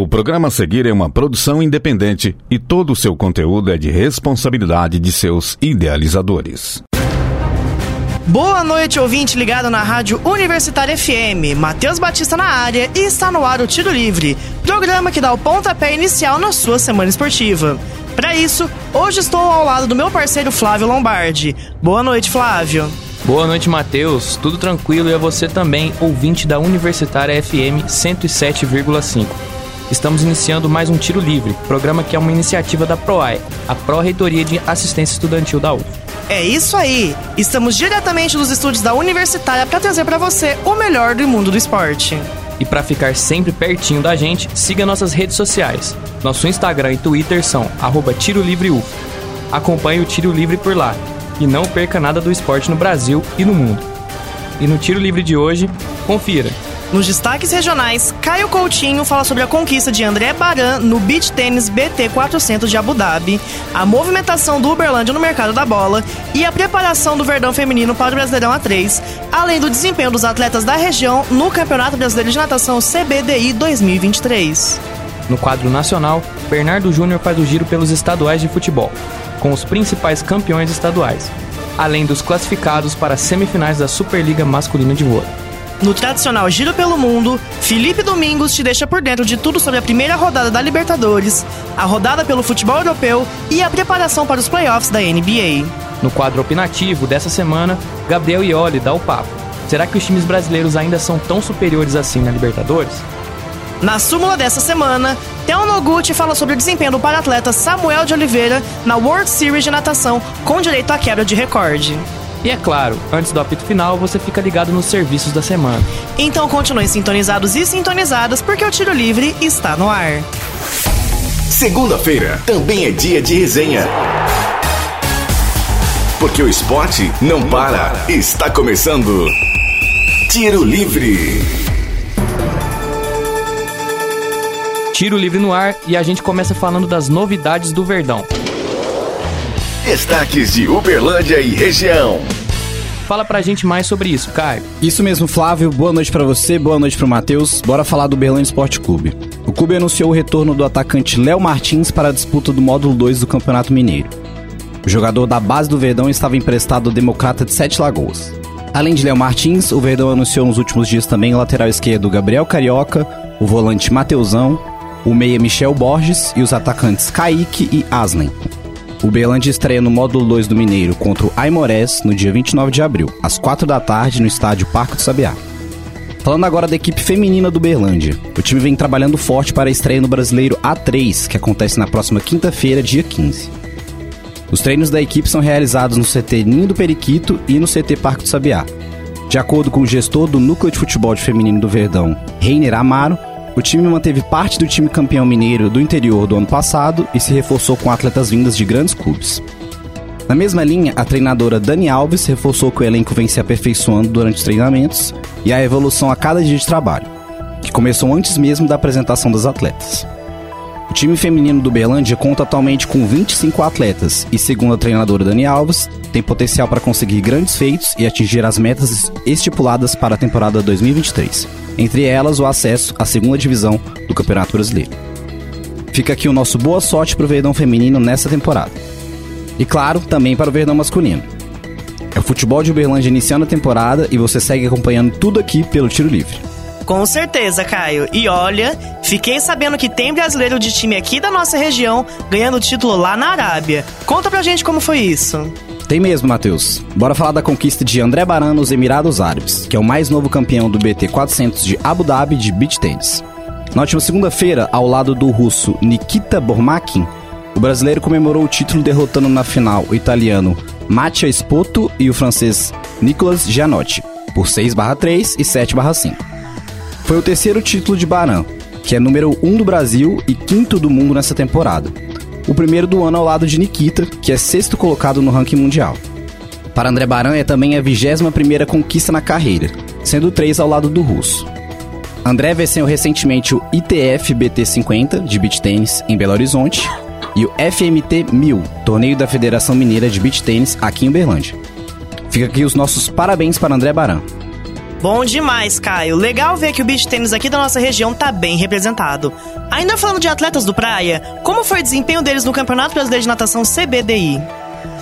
O programa a seguir é uma produção independente e todo o seu conteúdo é de responsabilidade de seus idealizadores. Boa noite, ouvinte ligado na Rádio Universitária FM. Matheus Batista na área e está no ar o Tiro Livre, programa que dá o pontapé inicial na sua semana esportiva. Para isso, hoje estou ao lado do meu parceiro Flávio Lombardi. Boa noite, Flávio. Boa noite, Matheus. Tudo tranquilo e a você também, ouvinte da Universitária FM 107,5. Estamos iniciando mais um Tiro Livre, programa que é uma iniciativa da PROAE, a Pró-Reitoria de Assistência Estudantil da UF. É isso aí! Estamos diretamente dos estúdios da Universitária para trazer para você o melhor do mundo do esporte. E para ficar sempre pertinho da gente, siga nossas redes sociais. Nosso Instagram e Twitter são @tirolivreuf. Acompanhe o Tiro Livre por lá e não perca nada do esporte no Brasil e no mundo. E no Tiro Livre de hoje, confira. Nos destaques regionais, Caio Coutinho fala sobre a conquista de André Baran no Beach Tênis BT 400 de Abu Dhabi, a movimentação do Uberlândia no mercado da bola e a preparação do Verdão feminino para o Brasileirão A3, além do desempenho dos atletas da região no Campeonato Brasileiro de Natação CBDI 2023. No quadro nacional, Bernardo Júnior faz o giro pelos estaduais de futebol, com os principais campeões estaduais, além dos classificados para as semifinais da Superliga Masculina de Vôlei. No tradicional Giro pelo Mundo, Felipe Domingos te deixa por dentro de tudo sobre a primeira rodada da Libertadores, a rodada pelo futebol europeu e a preparação para os playoffs da NBA. No quadro opinativo dessa semana, Gabriel Ioli dá o papo. Será que os times brasileiros ainda são tão superiores assim na Libertadores? Na súmula dessa semana, Theo Noguchi fala sobre o desempenho do para-atleta Samuel de Oliveira na World Series de natação com direito à quebra de recorde. E é claro, antes do apito final, você fica ligado nos serviços da semana. Então continue sintonizados e sintonizadas, porque o Tiro Livre está no ar. Segunda-feira também é dia de resenha. Porque o esporte não para. Está começando. Tiro Livre. Tiro Livre no ar e a gente começa falando das novidades do Verdão. Destaques de Uberlândia e região. Fala pra gente mais sobre isso, Caio. Isso mesmo, Flávio. Boa noite para você, boa noite pro Matheus. Bora falar do Uberlândia Esporte Clube. O clube anunciou o retorno do atacante Léo Martins para a disputa do módulo 2 do Campeonato Mineiro. O jogador da base do Verdão estava emprestado ao Democrata de Sete Lagoas. Além de Léo Martins, o Verdão anunciou nos últimos dias também o lateral esquerdo Gabriel Carioca, o volante Mateusão, o meia Michel Borges e os atacantes Kaique e Aslen. O Berlândia estreia no módulo 2 do Mineiro contra o Aimorés no dia 29 de abril, às 4 da tarde, no estádio Parque do Sabiá. Falando agora da equipe feminina do Berlândia. O time vem trabalhando forte para a estreia no Brasileiro A3, que acontece na próxima quinta-feira, dia 15. Os treinos da equipe são realizados no CT Ninho do Periquito e no CT Parque do Sabiá. De acordo com o gestor do Núcleo de Futebol de Feminino do Verdão, Reiner Amaro, o time manteve parte do time campeão mineiro do interior do ano passado e se reforçou com atletas vindas de grandes clubes. Na mesma linha, a treinadora Dani Alves reforçou que o elenco vem se aperfeiçoando durante os treinamentos e a evolução a cada dia de trabalho, que começou antes mesmo da apresentação das atletas. O time feminino do Berlândia conta atualmente com 25 atletas e, segundo a treinadora Dani Alves, tem potencial para conseguir grandes feitos e atingir as metas estipuladas para a temporada 2023, entre elas o acesso à segunda divisão do Campeonato Brasileiro. Fica aqui o nosso boa sorte para o Verdão feminino nessa temporada. E claro, também para o Verdão masculino. É o futebol de Uberlândia iniciando a temporada e você segue acompanhando tudo aqui pelo Tiro Livre. Com certeza, Caio. E olha, fiquei sabendo que tem brasileiro de time aqui da nossa região ganhando título lá na Arábia. Conta pra gente como foi isso. Tem mesmo, Matheus. Bora falar da conquista de André Baran nos Emirados Árabes, que é o mais novo campeão do BT 400 de Abu Dhabi de beach tennis. Na última segunda-feira, ao lado do russo Nikita Bormakin, o brasileiro comemorou o título derrotando na final o italiano Mattia Spoto e o francês Nicolas Gianotti, por 6/3 e 7/5. Foi o terceiro título de Baran, que é número 1 um do Brasil e quinto do mundo nessa temporada. O primeiro do ano ao lado de Nikita, que é sexto colocado no ranking mundial. Para André Baran é também a 21 primeira conquista na carreira, sendo três ao lado do russo. André venceu recentemente o ITF BT50 de beach tênis em Belo Horizonte e o FMT 1000, torneio da Federação Mineira de Beach Tênis aqui em Uberlândia. Fica aqui os nossos parabéns para André Baran. Bom demais, Caio. Legal ver que o beach tênis aqui da nossa região tá bem representado. Ainda falando de atletas do praia, como foi o desempenho deles no Campeonato Brasileiro de Natação CBDI?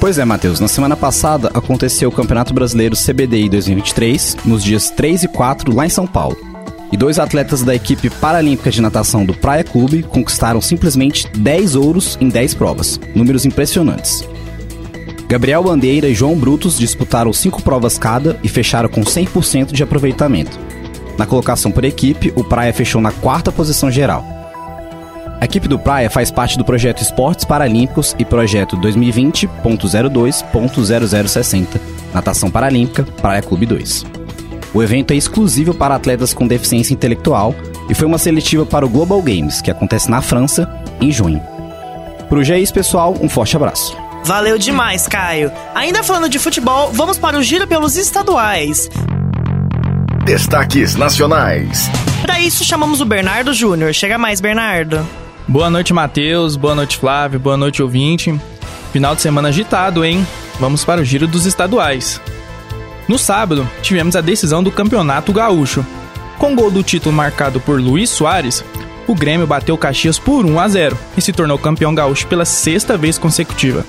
Pois é, Matheus. Na semana passada aconteceu o Campeonato Brasileiro CBDI 2023, nos dias 3 e 4, lá em São Paulo. E dois atletas da equipe paralímpica de natação do Praia Clube conquistaram simplesmente 10 ouros em 10 provas. Números impressionantes. Gabriel Bandeira e João Brutos disputaram cinco provas cada e fecharam com 100% de aproveitamento. Na colocação por equipe, o Praia fechou na quarta posição geral. A equipe do Praia faz parte do projeto Esportes Paralímpicos e projeto 2020.02.0060, Natação Paralímpica, Praia Clube 2. O evento é exclusivo para atletas com deficiência intelectual e foi uma seletiva para o Global Games, que acontece na França, em junho. Pro é isso, pessoal, um forte abraço. Valeu demais, Caio. Ainda falando de futebol, vamos para o giro pelos estaduais. Destaques nacionais. Para isso, chamamos o Bernardo Júnior. Chega mais, Bernardo. Boa noite, Matheus. Boa noite, Flávio. Boa noite, ouvinte. Final de semana agitado, hein? Vamos para o giro dos estaduais. No sábado, tivemos a decisão do Campeonato Gaúcho. Com gol do título marcado por Luiz Soares, o Grêmio bateu o Caxias por 1 a 0 e se tornou campeão gaúcho pela sexta vez consecutiva.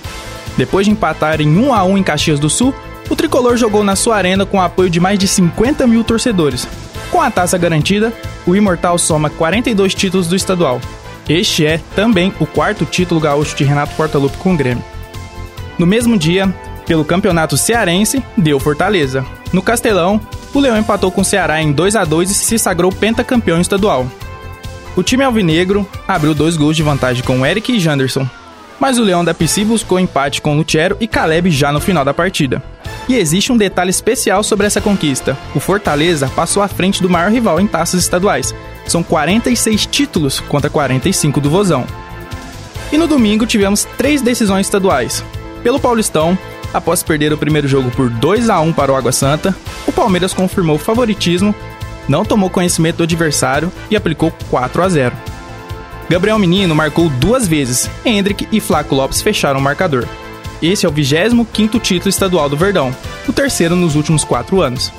Depois de empatar em 1 a 1 em Caxias do Sul, o tricolor jogou na sua arena com o apoio de mais de 50 mil torcedores. Com a taça garantida, o Imortal soma 42 títulos do estadual. Este é também o quarto título gaúcho de Renato Portaluppi com o Grêmio. No mesmo dia, pelo Campeonato Cearense, deu Fortaleza. No Castelão, o Leão empatou com o Ceará em 2 a 2 e se sagrou pentacampeão estadual. O time alvinegro abriu dois gols de vantagem com Eric e Janderson, mas o Leão da PC buscou empate com Lutero e Caleb já no final da partida. E existe um detalhe especial sobre essa conquista: o Fortaleza passou à frente do maior rival em taças estaduais. São 46 títulos contra 45 do Vozão. E no domingo tivemos três decisões estaduais. Pelo Paulistão, após perder o primeiro jogo por 2 a 1 para o Água Santa, o Palmeiras confirmou o favoritismo não tomou conhecimento do adversário e aplicou 4 a 0. Gabriel Menino marcou duas vezes, Hendrick e Flaco Lopes fecharam o marcador. Esse é o 25º título estadual do Verdão, o terceiro nos últimos quatro anos.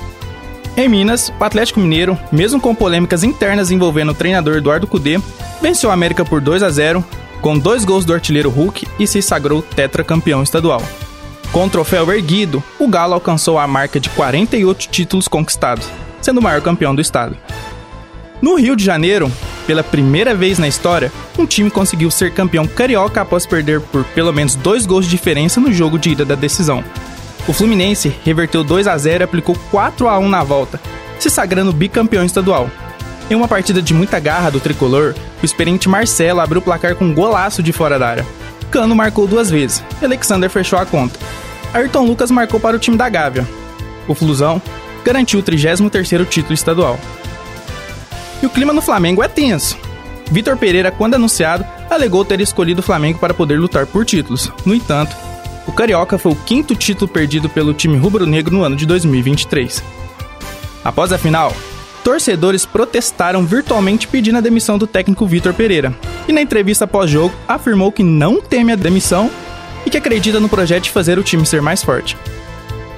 Em Minas, o Atlético Mineiro, mesmo com polêmicas internas envolvendo o treinador Eduardo Cudê, venceu a América por 2 a 0, com dois gols do artilheiro Hulk e se sagrou tetracampeão estadual. Com o troféu erguido, o Galo alcançou a marca de 48 títulos conquistados, sendo o maior campeão do estado. No Rio de Janeiro, pela primeira vez na história, um time conseguiu ser campeão carioca após perder por pelo menos dois gols de diferença no jogo de ida da decisão. O Fluminense reverteu 2 a 0 e aplicou 4 a 1 na volta, se sagrando bicampeão estadual. Em uma partida de muita garra do tricolor, o experiente Marcelo abriu o placar com um golaço de fora da área. Cano marcou duas vezes, Alexander fechou a conta. Ayrton Lucas marcou para o time da Gávea. O Flusão garantiu o 33º título estadual. E o clima no Flamengo é tenso. Vitor Pereira, quando anunciado, alegou ter escolhido o Flamengo para poder lutar por títulos. No entanto, o Carioca foi o quinto título perdido pelo time rubro-negro no ano de 2023. Após a final, torcedores protestaram virtualmente pedindo a demissão do técnico Vitor Pereira. E na entrevista pós-jogo, afirmou que não teme a demissão e que acredita no projeto de fazer o time ser mais forte.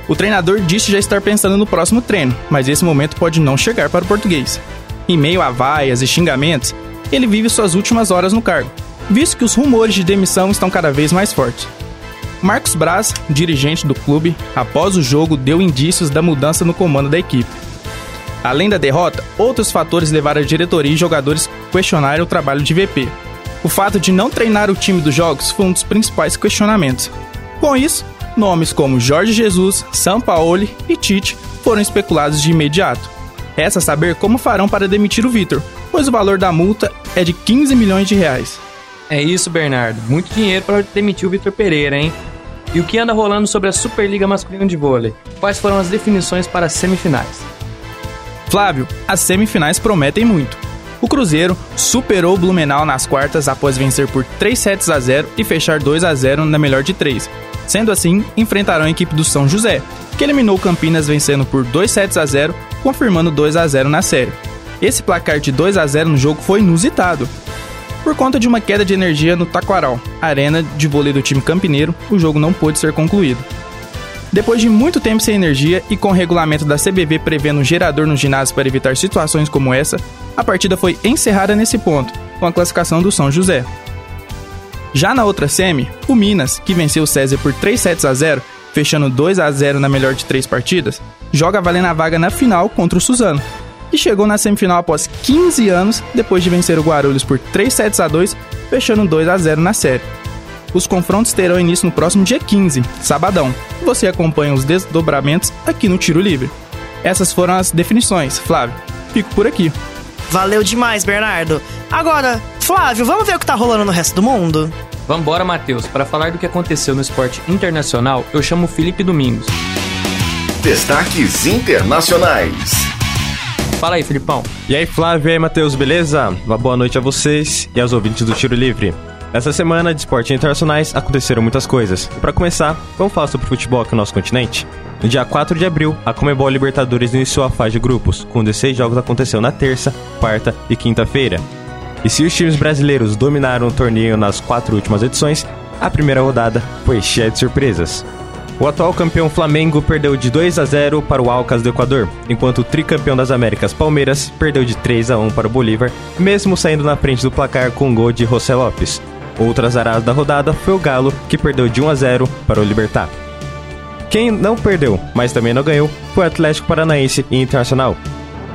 O treinador disse já estar pensando no próximo treino, mas esse momento pode não chegar para o português. Em meio a vaias e xingamentos, ele vive suas últimas horas no cargo, visto que os rumores de demissão estão cada vez mais fortes. Marcos Braz, dirigente do clube, após o jogo deu indícios da mudança no comando da equipe. Além da derrota, outros fatores levaram a diretoria e jogadores a questionarem o trabalho de VP. O fato de não treinar o time dos jogos foi um dos principais questionamentos. Com isso, nomes como Jorge Jesus, Sampaoli e Tite foram especulados de imediato. Resta saber como farão para demitir o Vitor, pois o valor da multa é de 15 milhões de reais. É isso, Bernardo. Muito dinheiro para demitir o Vitor Pereira, hein? E o que anda rolando sobre a Superliga Masculina de Vôlei? Quais foram as definições para as semifinais? Flávio, as semifinais prometem muito. O Cruzeiro superou o Blumenau nas quartas após vencer por 3 sets a 0 e fechar 2 a 0 na melhor de 3, Sendo assim, enfrentarão a equipe do São José, que eliminou Campinas vencendo por 2 sets a 0, confirmando 2 a 0 na série. Esse placar de 2 a 0 no jogo foi inusitado. Por conta de uma queda de energia no Taquaral, arena de vôlei do time campineiro, o jogo não pôde ser concluído. Depois de muito tempo sem energia e com o regulamento da CBV prevendo um gerador no ginásio para evitar situações como essa, a partida foi encerrada nesse ponto, com a classificação do São José. Já na outra semi, o Minas, que venceu o César por 3 sets a 0, fechando 2 a 0 na melhor de três partidas, joga valendo a vaga na final contra o Suzano. E chegou na semifinal após 15 anos, depois de vencer o Guarulhos por 3 sets a 2, fechando 2 a 0 na série. Os confrontos terão início no próximo dia 15, sabadão. Você acompanha os desdobramentos aqui no Tiro Livre. Essas foram as definições. Flávio, fico por aqui. Valeu demais, Bernardo. Agora, Flávio, vamos ver o que tá rolando no resto do mundo? Vambora, Matheus. Para falar do que aconteceu no esporte internacional, eu chamo Felipe Domingos. Destaques internacionais. Fala aí, Filipão. E aí, Flávio e aí, Matheus, beleza? Uma boa noite a vocês e aos ouvintes do Tiro Livre. Essa semana de esportes internacionais aconteceram muitas coisas. Para começar, vamos falar sobre futebol aqui no nosso continente? No dia 4 de abril, a Comebol Libertadores iniciou a fase de grupos, com 16 jogos acontecendo na terça, quarta e quinta-feira. E se os times brasileiros dominaram o torneio nas quatro últimas edições, a primeira rodada foi cheia de surpresas. O atual campeão Flamengo perdeu de 2 a 0 para o Alcas do Equador, enquanto o tricampeão das Américas Palmeiras perdeu de 3 a 1 para o Bolívar, mesmo saindo na frente do placar com um gol de José Lopes. Outra azarada da rodada foi o Galo, que perdeu de 1 a 0 para o Libertar. Quem não perdeu, mas também não ganhou, foi o Atlético Paranaense e Internacional.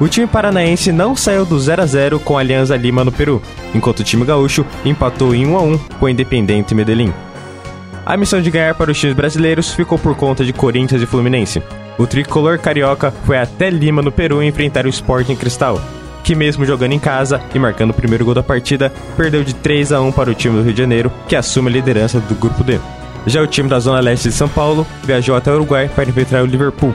O time paranaense não saiu do 0 a 0 com a Alianza Lima no Peru, enquanto o time gaúcho empatou em 1 a 1 com o Independente Medellín. A missão de ganhar para os times brasileiros ficou por conta de Corinthians e Fluminense. O tricolor carioca foi até Lima no Peru enfrentar o Sporting Cristal, que mesmo jogando em casa e marcando o primeiro gol da partida, perdeu de 3 a 1 para o time do Rio de Janeiro, que assume a liderança do grupo D. Já o time da Zona Leste de São Paulo viajou até o Uruguai para enfrentar o Liverpool.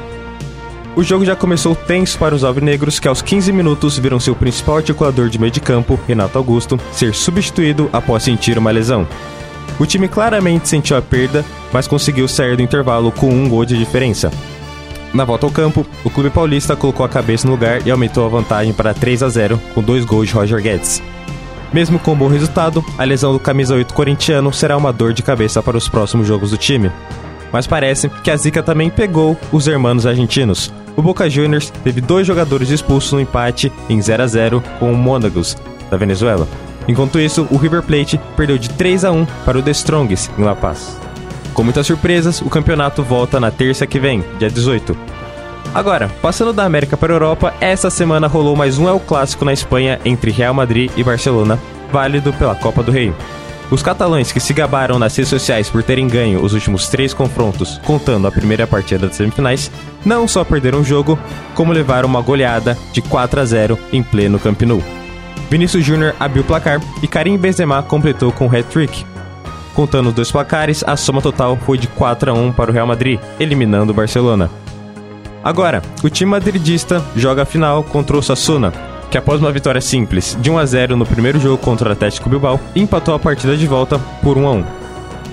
O jogo já começou tenso para os alvinegros, que aos 15 minutos viram seu principal articulador de meio de campo, Renato Augusto, ser substituído após sentir uma lesão. O time claramente sentiu a perda, mas conseguiu sair do intervalo com um gol de diferença. Na volta ao campo, o clube paulista colocou a cabeça no lugar e aumentou a vantagem para 3 a 0 com dois gols de Roger Guedes. Mesmo com um bom resultado, a lesão do camisa 8 corintiano será uma dor de cabeça para os próximos jogos do time. Mas parece que a zica também pegou os hermanos argentinos. O Boca Juniors teve dois jogadores expulsos no empate em 0 a 0 com o Monagos, da Venezuela. Enquanto isso, o River Plate perdeu de 3 a 1 para o The Strongs, em La Paz. Com muitas surpresas, o campeonato volta na terça que vem, dia 18. Agora, passando da América para a Europa, essa semana rolou mais um El Clássico na Espanha entre Real Madrid e Barcelona, válido pela Copa do Rei. Os catalães que se gabaram nas redes sociais por terem ganho os últimos três confrontos, contando a primeira partida das semifinais, não só perderam o jogo, como levaram uma goleada de 4 a 0 em pleno Camp Nou. Vinícius Júnior abriu o placar e Karim Benzema completou com o hat-trick, Contando os dois placares, a soma total foi de 4 a 1 para o Real Madrid, eliminando o Barcelona. Agora, o time madridista joga a final contra o Sassuna, que após uma vitória simples de 1 a 0 no primeiro jogo contra o Atlético Bilbao, empatou a partida de volta por 1 a 1.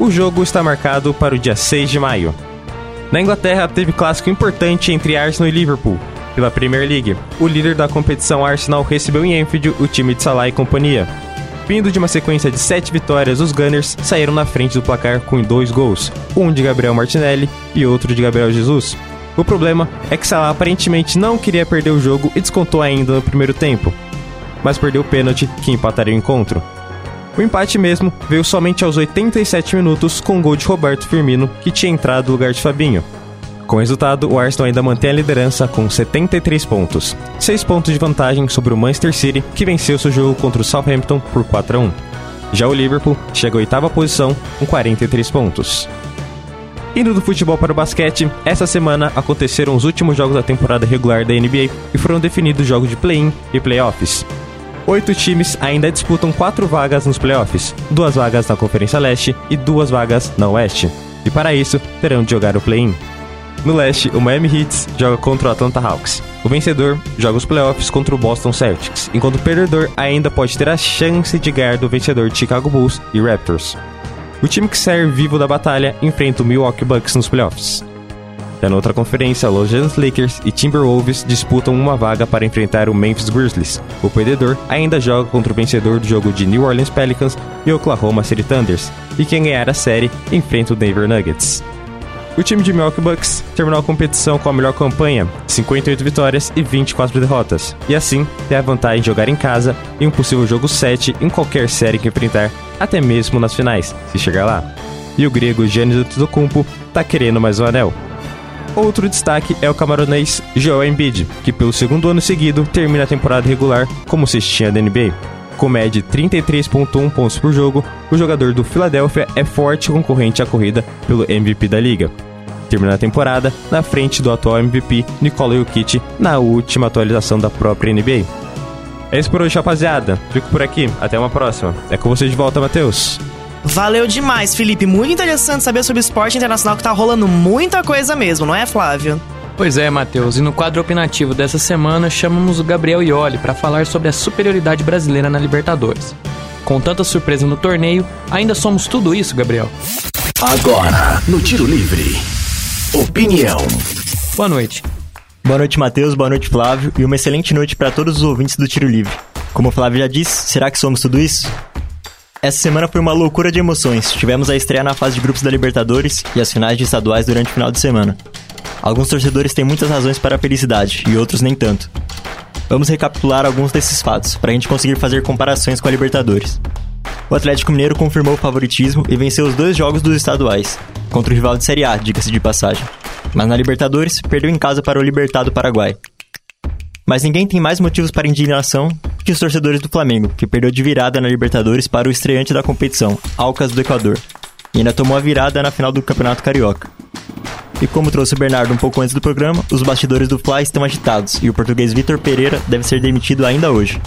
O jogo está marcado para o dia 6 de maio. Na Inglaterra, teve clássico importante entre Arsenal e Liverpool. Pela Premier League, o líder da competição Arsenal recebeu em Enfield o time de Salah e companhia, Vindo de uma sequência de sete vitórias, os Gunners saíram na frente do placar com dois gols, um de Gabriel Martinelli e outro de Gabriel Jesus. O problema é que Salah aparentemente não queria perder o jogo e descontou ainda no primeiro tempo, mas perdeu o pênalti que empataria o encontro. O empate mesmo veio somente aos 87 minutos com o gol de Roberto Firmino, que tinha entrado no lugar de Fabinho. Com o resultado, o Arsenal ainda mantém a liderança com 73 pontos, 6 pontos de vantagem sobre o Manchester City, que venceu seu jogo contra o Southampton por 4 a 1. Já o Liverpool chega à oitava posição com 43 pontos. Indo do futebol para o basquete, essa semana aconteceram os últimos jogos da temporada regular da NBA e foram definidos jogos de play-in e playoffs. Oito times ainda disputam quatro vagas nos playoffs, duas vagas na Conferência Leste e duas vagas na Oeste. E para isso, terão de jogar o play-in. No leste, o Miami Heat joga contra o Atlanta Hawks. O vencedor joga os playoffs contra o Boston Celtics, enquanto o perdedor ainda pode ter a chance de ganhar do vencedor de Chicago Bulls e Raptors. O time que sair vivo da batalha enfrenta o Milwaukee Bucks nos playoffs. Já na outra conferência, Los Angeles Lakers e Timberwolves disputam uma vaga para enfrentar o Memphis Grizzlies. O perdedor ainda joga contra o vencedor do jogo de New Orleans Pelicans e Oklahoma City Thunders, e quem ganhar a série enfrenta o Denver Nuggets. O time de Milwaukee Bucks terminou a competição com a melhor campanha, 58 vitórias e 24 derrotas, e assim tem a vantagem de jogar em casa em um possível jogo 7 em qualquer série que enfrentar, até mesmo nas finais, se chegar lá. E o grego Giannis Antetokounmpo tá querendo mais um anel. Outro destaque é o camaronês Joel Embiid, que pelo segundo ano seguido termina a temporada regular como cestinha da NBA. Com média de 33.1 pontos por jogo, o jogador do Philadelphia é forte concorrente à corrida pelo MVP da liga terminar a temporada na frente do atual MVP Nikola Jokic na última atualização da própria NBA. É isso por hoje, rapaziada. Fico por aqui. Até uma próxima. É com você de volta, Matheus. Valeu demais, Felipe. Muito interessante saber sobre o esporte internacional que tá rolando muita coisa mesmo, não é, Flávio? Pois é, Matheus, e no quadro opinativo dessa semana chamamos o Gabriel Ioli para falar sobre a superioridade brasileira na Libertadores. Com tanta surpresa no torneio, ainda somos tudo isso, Gabriel? Agora, no Tiro Livre. Opinião. Boa noite. Boa noite, Matheus. Boa noite, Flávio. E uma excelente noite para todos os ouvintes do Tiro Livre. Como o Flávio já disse, será que somos tudo isso? Essa semana foi uma loucura de emoções. Tivemos a estreia na fase de grupos da Libertadores e as finais de estaduais durante o final de semana. Alguns torcedores têm muitas razões para a felicidade e outros nem tanto. Vamos recapitular alguns desses fatos para a gente conseguir fazer comparações com a Libertadores. O Atlético Mineiro confirmou o favoritismo e venceu os dois jogos dos estaduais, contra o rival de Série A, diga-se de passagem. Mas na Libertadores, perdeu em casa para o Libertado Paraguai. Mas ninguém tem mais motivos para indignação que os torcedores do Flamengo, que perdeu de virada na Libertadores para o estreante da competição, Alcas do Equador, e ainda tomou a virada na final do Campeonato Carioca. E como trouxe o Bernardo um pouco antes do programa, os bastidores do Fly estão agitados e o português Vitor Pereira deve ser demitido ainda hoje.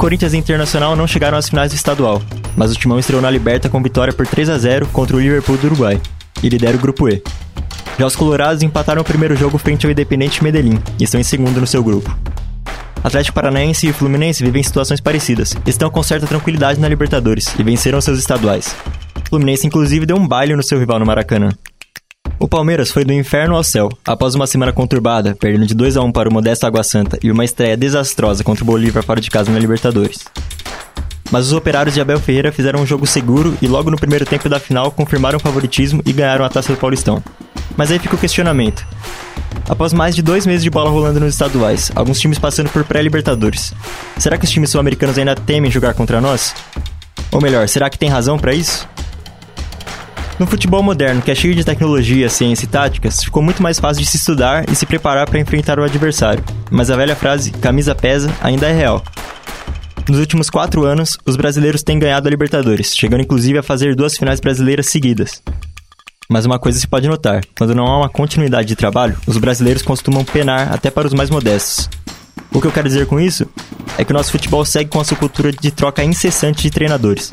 Corinthians e Internacional não chegaram às finais do estadual, mas o Timão estreou na Liberta com vitória por 3 a 0 contra o Liverpool do Uruguai e lidera o grupo E. Já os colorados empataram o primeiro jogo frente ao Independente Medellín e estão em segundo no seu grupo. Atlético Paranaense e Fluminense vivem situações parecidas, estão com certa tranquilidade na Libertadores e venceram seus estaduais. Fluminense inclusive deu um baile no seu rival no Maracanã. O Palmeiras foi do inferno ao céu. Após uma semana conturbada, perdendo de 2 a 1 para o modesto Água Santa e uma estreia desastrosa contra o Bolívar fora de casa na Libertadores. Mas os operários de Abel Ferreira fizeram um jogo seguro e logo no primeiro tempo da final confirmaram o favoritismo e ganharam a taça do Paulistão. Mas aí fica o questionamento. Após mais de dois meses de bola rolando nos estaduais, alguns times passando por pré-libertadores, será que os times sul-americanos ainda temem jogar contra nós? Ou melhor, será que tem razão para isso? No futebol moderno, que é cheio de tecnologia, ciência e táticas, ficou muito mais fácil de se estudar e se preparar para enfrentar o adversário. Mas a velha frase, camisa pesa, ainda é real. Nos últimos quatro anos, os brasileiros têm ganhado a Libertadores, chegando inclusive a fazer duas finais brasileiras seguidas. Mas uma coisa se pode notar: quando não há uma continuidade de trabalho, os brasileiros costumam penar até para os mais modestos. O que eu quero dizer com isso é que o nosso futebol segue com a sua cultura de troca incessante de treinadores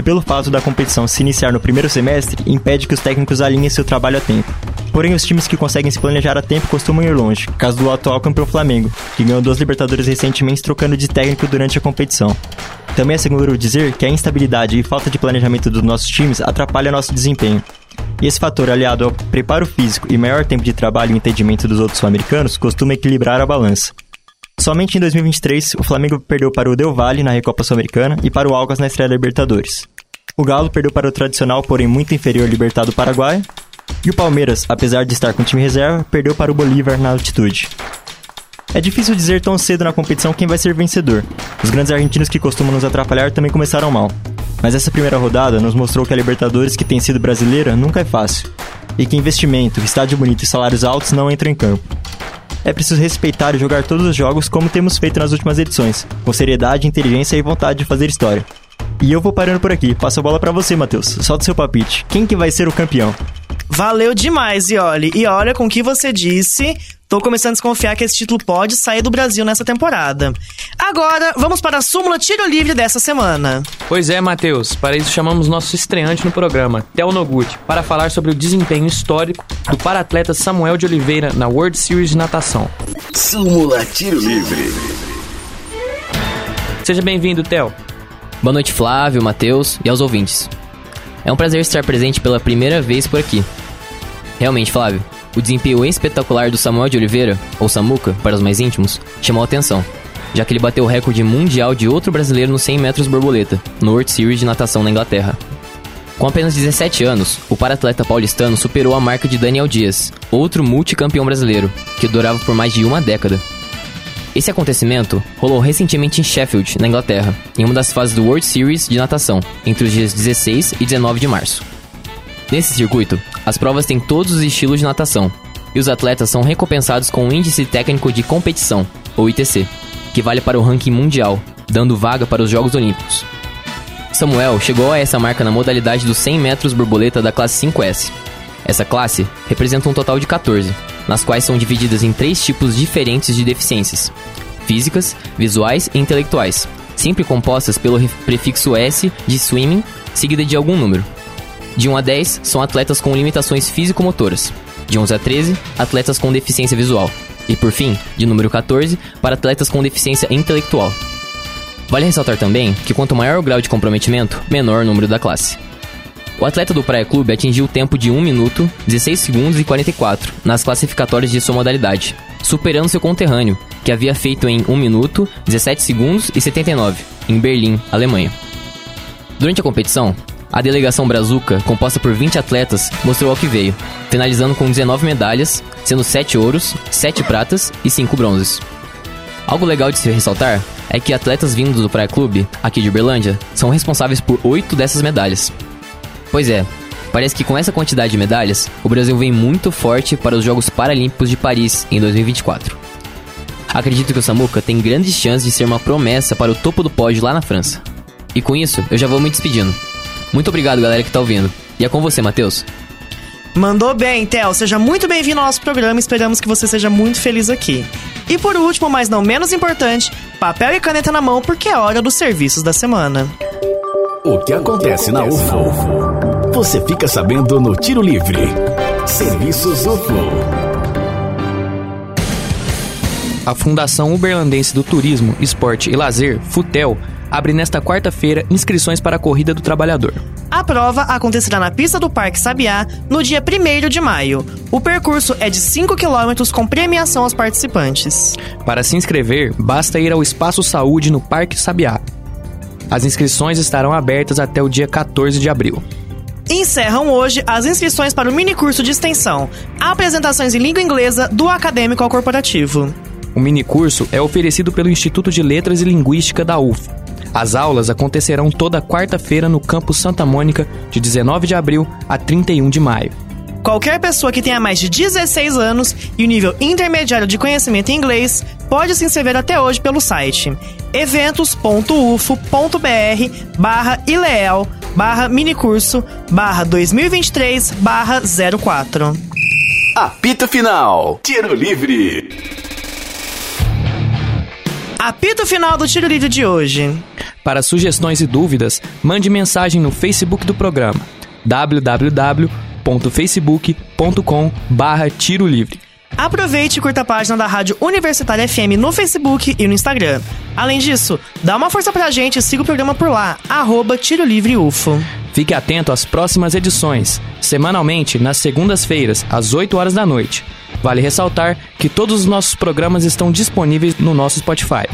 e pelo fato da competição se iniciar no primeiro semestre, impede que os técnicos alinhem seu trabalho a tempo. Porém, os times que conseguem se planejar a tempo costumam ir longe, caso do atual campeão Flamengo, que ganhou duas Libertadores recentemente trocando de técnico durante a competição. Também é seguro dizer que a instabilidade e falta de planejamento dos nossos times atrapalha nosso desempenho. E esse fator, aliado ao preparo físico e maior tempo de trabalho e entendimento dos outros sul-americanos, costuma equilibrar a balança. Somente em 2023, o Flamengo perdeu para o Del Valle na Recopa Sul-Americana e para o Algas na estreia Libertadores. O Galo perdeu para o tradicional, porém muito inferior Libertado Paraguai. E o Palmeiras, apesar de estar com time reserva, perdeu para o Bolívar na altitude. É difícil dizer tão cedo na competição quem vai ser vencedor. Os grandes argentinos que costumam nos atrapalhar também começaram mal. Mas essa primeira rodada nos mostrou que a Libertadores, que tem sido brasileira, nunca é fácil. E que investimento, estádio bonito e salários altos não entram em campo é preciso respeitar e jogar todos os jogos como temos feito nas últimas edições, com seriedade, inteligência e vontade de fazer história. E eu vou parando por aqui. Passo a bola para você, Matheus. Solta seu palpite. Quem que vai ser o campeão? Valeu demais, Ioli. E olha com o que você disse, Tô começando a desconfiar que esse título pode sair do Brasil nessa temporada. Agora, vamos para a súmula tiro livre dessa semana. Pois é, Matheus. Para isso chamamos nosso estreante no programa, Theo Noguchi, para falar sobre o desempenho histórico do paratleta Samuel de Oliveira na World Series de natação. Súmula tiro livre. Seja bem-vindo, Theo. Boa noite, Flávio, Matheus e aos ouvintes. É um prazer estar presente pela primeira vez por aqui. Realmente, Flávio, o desempenho espetacular do Samuel de Oliveira, ou Samuca, para os mais íntimos, chamou a atenção, já que ele bateu o recorde mundial de outro brasileiro nos 100 metros borboleta, no World Series de natação na Inglaterra. Com apenas 17 anos, o paratleta paulistano superou a marca de Daniel Dias, outro multicampeão brasileiro, que durava por mais de uma década. Esse acontecimento rolou recentemente em Sheffield, na Inglaterra, em uma das fases do World Series de natação, entre os dias 16 e 19 de março. Nesse circuito, as provas têm todos os estilos de natação, e os atletas são recompensados com o Índice Técnico de Competição, ou ITC, que vale para o ranking mundial, dando vaga para os Jogos Olímpicos. Samuel chegou a essa marca na modalidade dos 100 metros borboleta da classe 5S. Essa classe representa um total de 14, nas quais são divididas em três tipos diferentes de deficiências: físicas, visuais e intelectuais, sempre compostas pelo prefixo S de swimming, seguida de algum número. De 1 a 10 são atletas com limitações físico-motoras. De 11 a 13, atletas com deficiência visual. E por fim, de número 14, para atletas com deficiência intelectual. Vale ressaltar também que quanto maior o grau de comprometimento, menor o número da classe. O atleta do Praia Clube atingiu o tempo de 1 minuto, 16 segundos e 44 nas classificatórias de sua modalidade, superando seu conterrâneo, que havia feito em 1 minuto, 17 segundos e 79, em Berlim, Alemanha. Durante a competição, a delegação Brazuca, composta por 20 atletas, mostrou ao que veio, finalizando com 19 medalhas, sendo 7 ouros, 7 pratas e 5 bronzes. Algo legal de se ressaltar é que atletas vindos do Praia Clube, aqui de Uberlândia, são responsáveis por oito dessas medalhas. Pois é, parece que com essa quantidade de medalhas, o Brasil vem muito forte para os Jogos Paralímpicos de Paris em 2024. Acredito que o Samuca tem grandes chances de ser uma promessa para o topo do pódio lá na França. E com isso, eu já vou me despedindo. Muito obrigado, galera que tá ouvindo. E é com você, Matheus. Mandou bem, Theo. Seja muito bem-vindo ao nosso programa. Esperamos que você seja muito feliz aqui. E por último, mas não menos importante, papel e caneta na mão, porque é hora dos serviços da semana. O que acontece na UFO? Você fica sabendo no Tiro Livre. Serviços UFO. A Fundação Uberlandense do Turismo, Esporte e Lazer, FUTEL, abre nesta quarta-feira inscrições para a Corrida do Trabalhador. A prova acontecerá na pista do Parque Sabiá no dia 1 de maio. O percurso é de 5 km com premiação aos participantes. Para se inscrever, basta ir ao Espaço Saúde no Parque Sabiá. As inscrições estarão abertas até o dia 14 de abril. Encerram hoje as inscrições para o minicurso de extensão Apresentações em Língua Inglesa do Acadêmico ao Corporativo. O minicurso é oferecido pelo Instituto de Letras e Linguística da UF as aulas acontecerão toda quarta-feira no campus Santa Mônica, de 19 de abril a 31 de maio. Qualquer pessoa que tenha mais de 16 anos e o nível intermediário de conhecimento em inglês pode se inscrever até hoje pelo site eventos.ufo.br barra barra minicurso barra 2023 barra 04. Apito Final. Tiro Livre. Apito final do Tiro Livre de hoje. Para sugestões e dúvidas, mande mensagem no Facebook do programa www.facebook.com barra Tiro Livre. Aproveite e curta a página da Rádio Universitária FM no Facebook e no Instagram. Além disso, dá uma força pra gente e siga o programa por lá, arroba Tiro Livre UFO. Fique atento às próximas edições, semanalmente nas segundas-feiras, às 8 horas da noite. Vale ressaltar que todos os nossos programas estão disponíveis no nosso Spotify.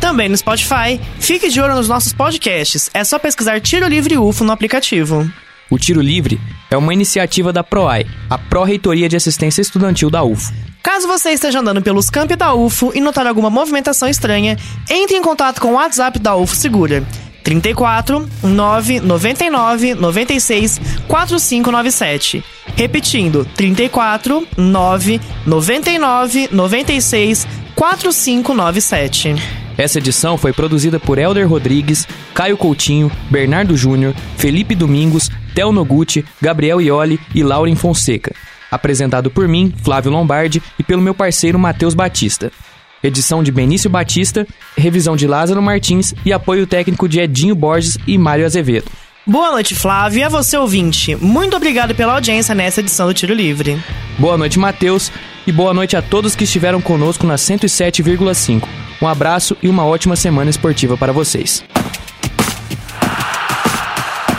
Também no Spotify, fique de olho nos nossos podcasts. É só pesquisar Tiro Livre UFO no aplicativo. O Tiro Livre é uma iniciativa da PROAI, a Pró-Reitoria de Assistência Estudantil da UFO. Caso você esteja andando pelos campi da UFO e notar alguma movimentação estranha, entre em contato com o WhatsApp da UFO Segura 34 999 96 4597. Repetindo, 34 999 96 4597. Essa edição foi produzida por Elder Rodrigues, Caio Coutinho, Bernardo Júnior, Felipe Domingos, Tel Noguchi, Gabriel Ioli e Lauren Fonseca. Apresentado por mim, Flávio Lombardi, e pelo meu parceiro Matheus Batista edição de Benício Batista, revisão de Lázaro Martins e apoio técnico de Edinho Borges e Mário Azevedo. Boa noite, Flávio, e a você ouvinte. Muito obrigado pela audiência nessa edição do Tiro Livre. Boa noite, Matheus, e boa noite a todos que estiveram conosco na 107,5. Um abraço e uma ótima semana esportiva para vocês.